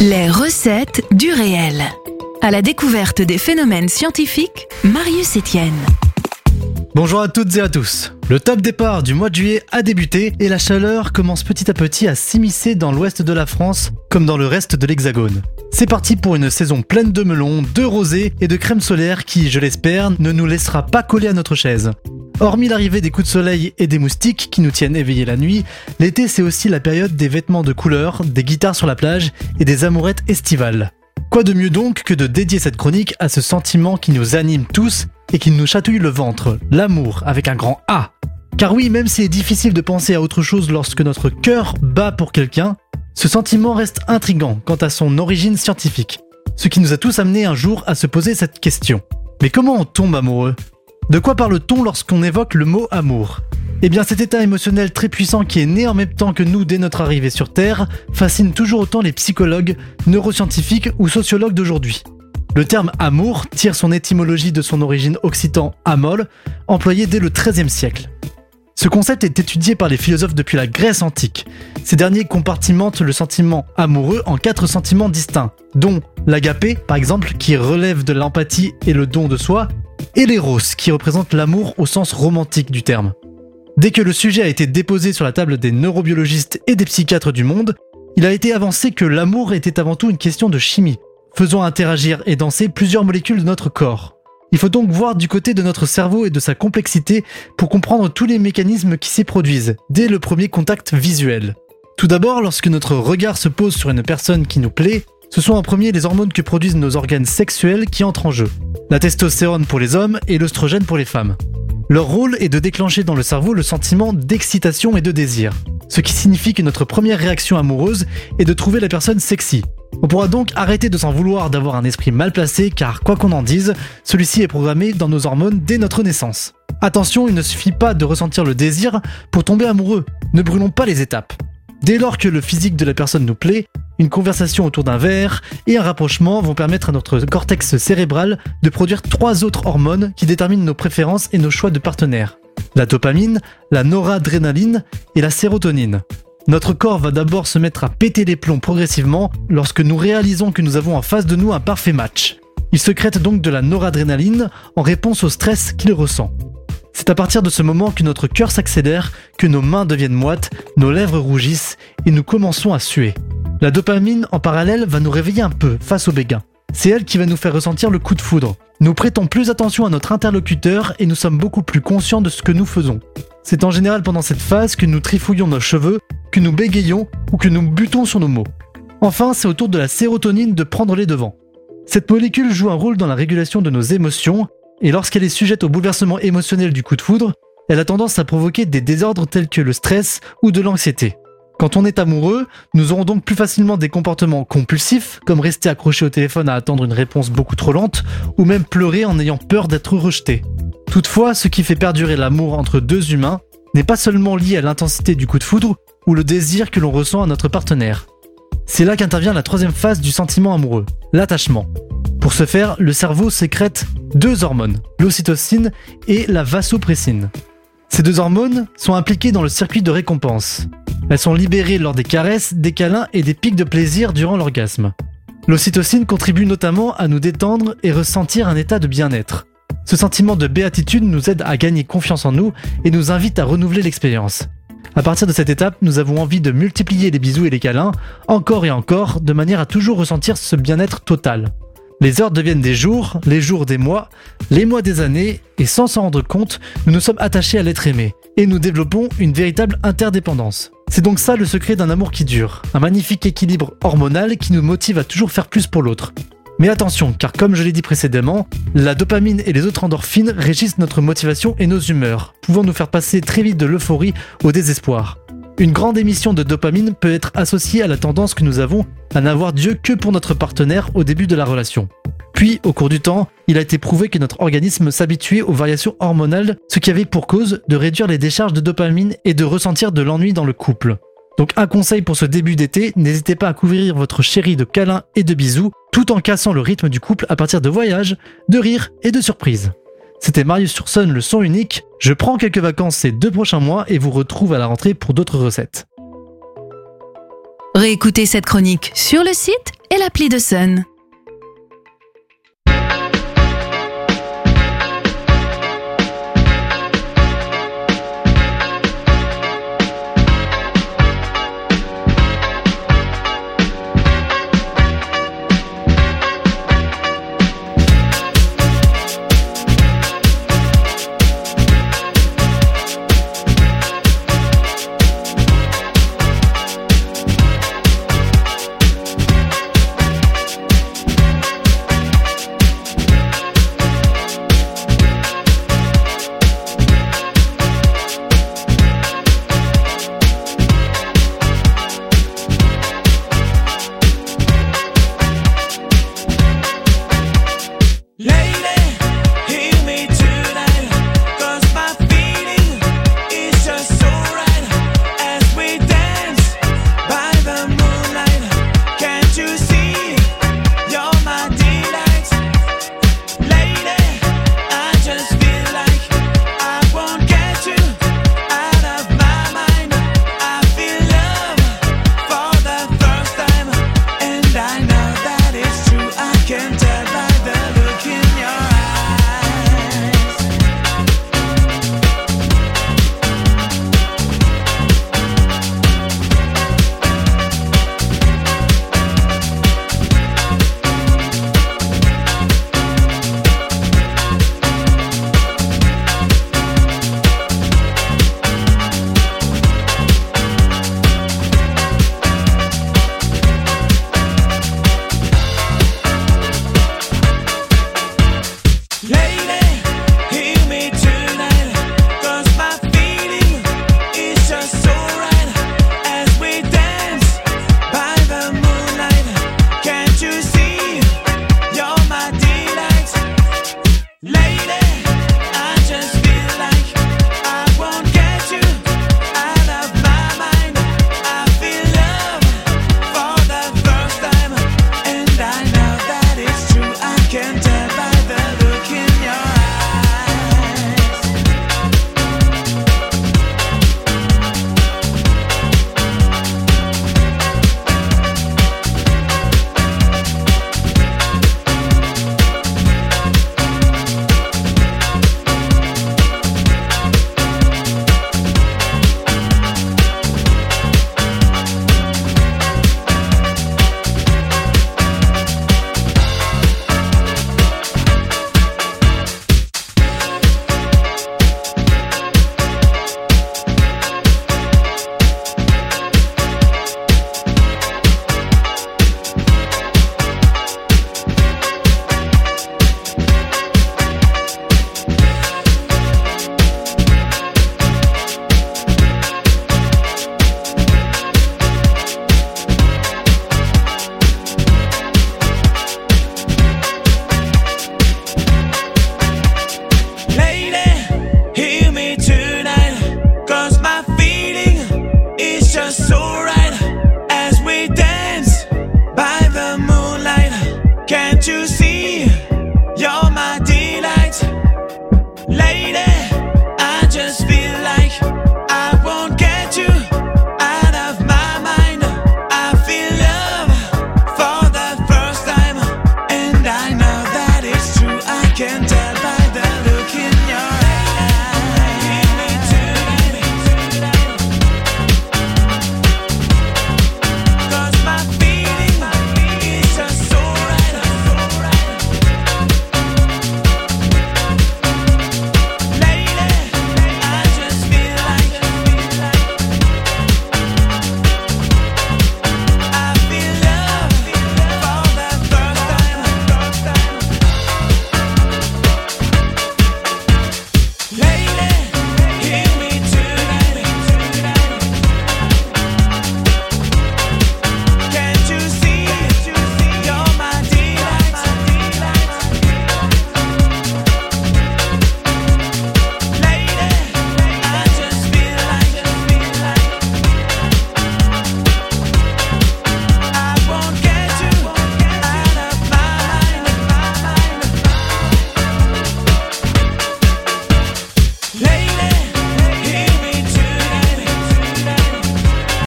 Les recettes du réel. À la découverte des phénomènes scientifiques, Marius Etienne. Bonjour à toutes et à tous. Le top départ du mois de juillet a débuté et la chaleur commence petit à petit à s'immiscer dans l'ouest de la France comme dans le reste de l'Hexagone. C'est parti pour une saison pleine de melons, de rosés et de crème solaire qui, je l'espère, ne nous laissera pas coller à notre chaise. Hormis l'arrivée des coups de soleil et des moustiques qui nous tiennent éveillés la nuit, l'été c'est aussi la période des vêtements de couleur, des guitares sur la plage et des amourettes estivales. Quoi de mieux donc que de dédier cette chronique à ce sentiment qui nous anime tous et qui nous chatouille le ventre, l'amour avec un grand A. Car oui, même s'il est difficile de penser à autre chose lorsque notre cœur bat pour quelqu'un, ce sentiment reste intrigant quant à son origine scientifique. Ce qui nous a tous amenés un jour à se poser cette question. Mais comment on tombe amoureux? De quoi parle-t-on lorsqu'on évoque le mot amour? Eh bien cet état émotionnel très puissant qui est né en même temps que nous dès notre arrivée sur Terre fascine toujours autant les psychologues, neuroscientifiques ou sociologues d'aujourd'hui. Le terme amour tire son étymologie de son origine occitan amol, employé dès le XIIIe siècle. Ce concept est étudié par les philosophes depuis la Grèce antique. Ces derniers compartimentent le sentiment amoureux en quatre sentiments distincts, dont l'agapé, par exemple, qui relève de l'empathie et le don de soi, et l'éros, qui représente l'amour au sens romantique du terme. Dès que le sujet a été déposé sur la table des neurobiologistes et des psychiatres du monde, il a été avancé que l'amour était avant tout une question de chimie, faisant interagir et danser plusieurs molécules de notre corps. Il faut donc voir du côté de notre cerveau et de sa complexité pour comprendre tous les mécanismes qui s'y produisent, dès le premier contact visuel. Tout d'abord, lorsque notre regard se pose sur une personne qui nous plaît, ce sont en premier les hormones que produisent nos organes sexuels qui entrent en jeu. La testostérone pour les hommes et l'œstrogène pour les femmes. Leur rôle est de déclencher dans le cerveau le sentiment d'excitation et de désir. Ce qui signifie que notre première réaction amoureuse est de trouver la personne sexy. On pourra donc arrêter de s'en vouloir d'avoir un esprit mal placé car quoi qu'on en dise, celui-ci est programmé dans nos hormones dès notre naissance. Attention, il ne suffit pas de ressentir le désir pour tomber amoureux. Ne brûlons pas les étapes. Dès lors que le physique de la personne nous plaît, une conversation autour d'un verre et un rapprochement vont permettre à notre cortex cérébral de produire trois autres hormones qui déterminent nos préférences et nos choix de partenaires. La dopamine, la noradrénaline et la sérotonine. Notre corps va d'abord se mettre à péter les plombs progressivement lorsque nous réalisons que nous avons en face de nous un parfait match. Il secrète donc de la noradrénaline en réponse au stress qu'il ressent. C'est à partir de ce moment que notre cœur s'accélère, que nos mains deviennent moites, nos lèvres rougissent et nous commençons à suer. La dopamine en parallèle va nous réveiller un peu face au béguin. C'est elle qui va nous faire ressentir le coup de foudre. Nous prêtons plus attention à notre interlocuteur et nous sommes beaucoup plus conscients de ce que nous faisons. C'est en général pendant cette phase que nous trifouillons nos cheveux, que nous bégayons ou que nous butons sur nos mots. Enfin, c'est au tour de la sérotonine de prendre les devants. Cette molécule joue un rôle dans la régulation de nos émotions et lorsqu'elle est sujette au bouleversement émotionnel du coup de foudre, elle a tendance à provoquer des désordres tels que le stress ou de l'anxiété. Quand on est amoureux, nous aurons donc plus facilement des comportements compulsifs, comme rester accroché au téléphone à attendre une réponse beaucoup trop lente, ou même pleurer en ayant peur d'être rejeté. Toutefois, ce qui fait perdurer l'amour entre deux humains n'est pas seulement lié à l'intensité du coup de foudre ou le désir que l'on ressent à notre partenaire. C'est là qu'intervient la troisième phase du sentiment amoureux, l'attachement. Pour ce faire, le cerveau sécrète deux hormones, l'ocytocine et la vasopressine. Ces deux hormones sont impliquées dans le circuit de récompense. Elles sont libérées lors des caresses, des câlins et des pics de plaisir durant l'orgasme. L'ocytocine contribue notamment à nous détendre et ressentir un état de bien-être. Ce sentiment de béatitude nous aide à gagner confiance en nous et nous invite à renouveler l'expérience. À partir de cette étape, nous avons envie de multiplier les bisous et les câlins, encore et encore, de manière à toujours ressentir ce bien-être total. Les heures deviennent des jours, les jours des mois, les mois des années, et sans s'en rendre compte, nous nous sommes attachés à l'être aimé, et nous développons une véritable interdépendance. C'est donc ça le secret d'un amour qui dure, un magnifique équilibre hormonal qui nous motive à toujours faire plus pour l'autre. Mais attention, car comme je l'ai dit précédemment, la dopamine et les autres endorphines régissent notre motivation et nos humeurs, pouvant nous faire passer très vite de l'euphorie au désespoir. Une grande émission de dopamine peut être associée à la tendance que nous avons à n'avoir Dieu que pour notre partenaire au début de la relation. Puis, au cours du temps, il a été prouvé que notre organisme s'habituait aux variations hormonales, ce qui avait pour cause de réduire les décharges de dopamine et de ressentir de l'ennui dans le couple. Donc un conseil pour ce début d'été, n'hésitez pas à couvrir votre chérie de câlins et de bisous, tout en cassant le rythme du couple à partir de voyages, de rires et de surprises. C'était Marius Surson, le son unique. Je prends quelques vacances ces deux prochains mois et vous retrouve à la rentrée pour d'autres recettes. Réécoutez cette chronique sur le site et l'appli de Sun.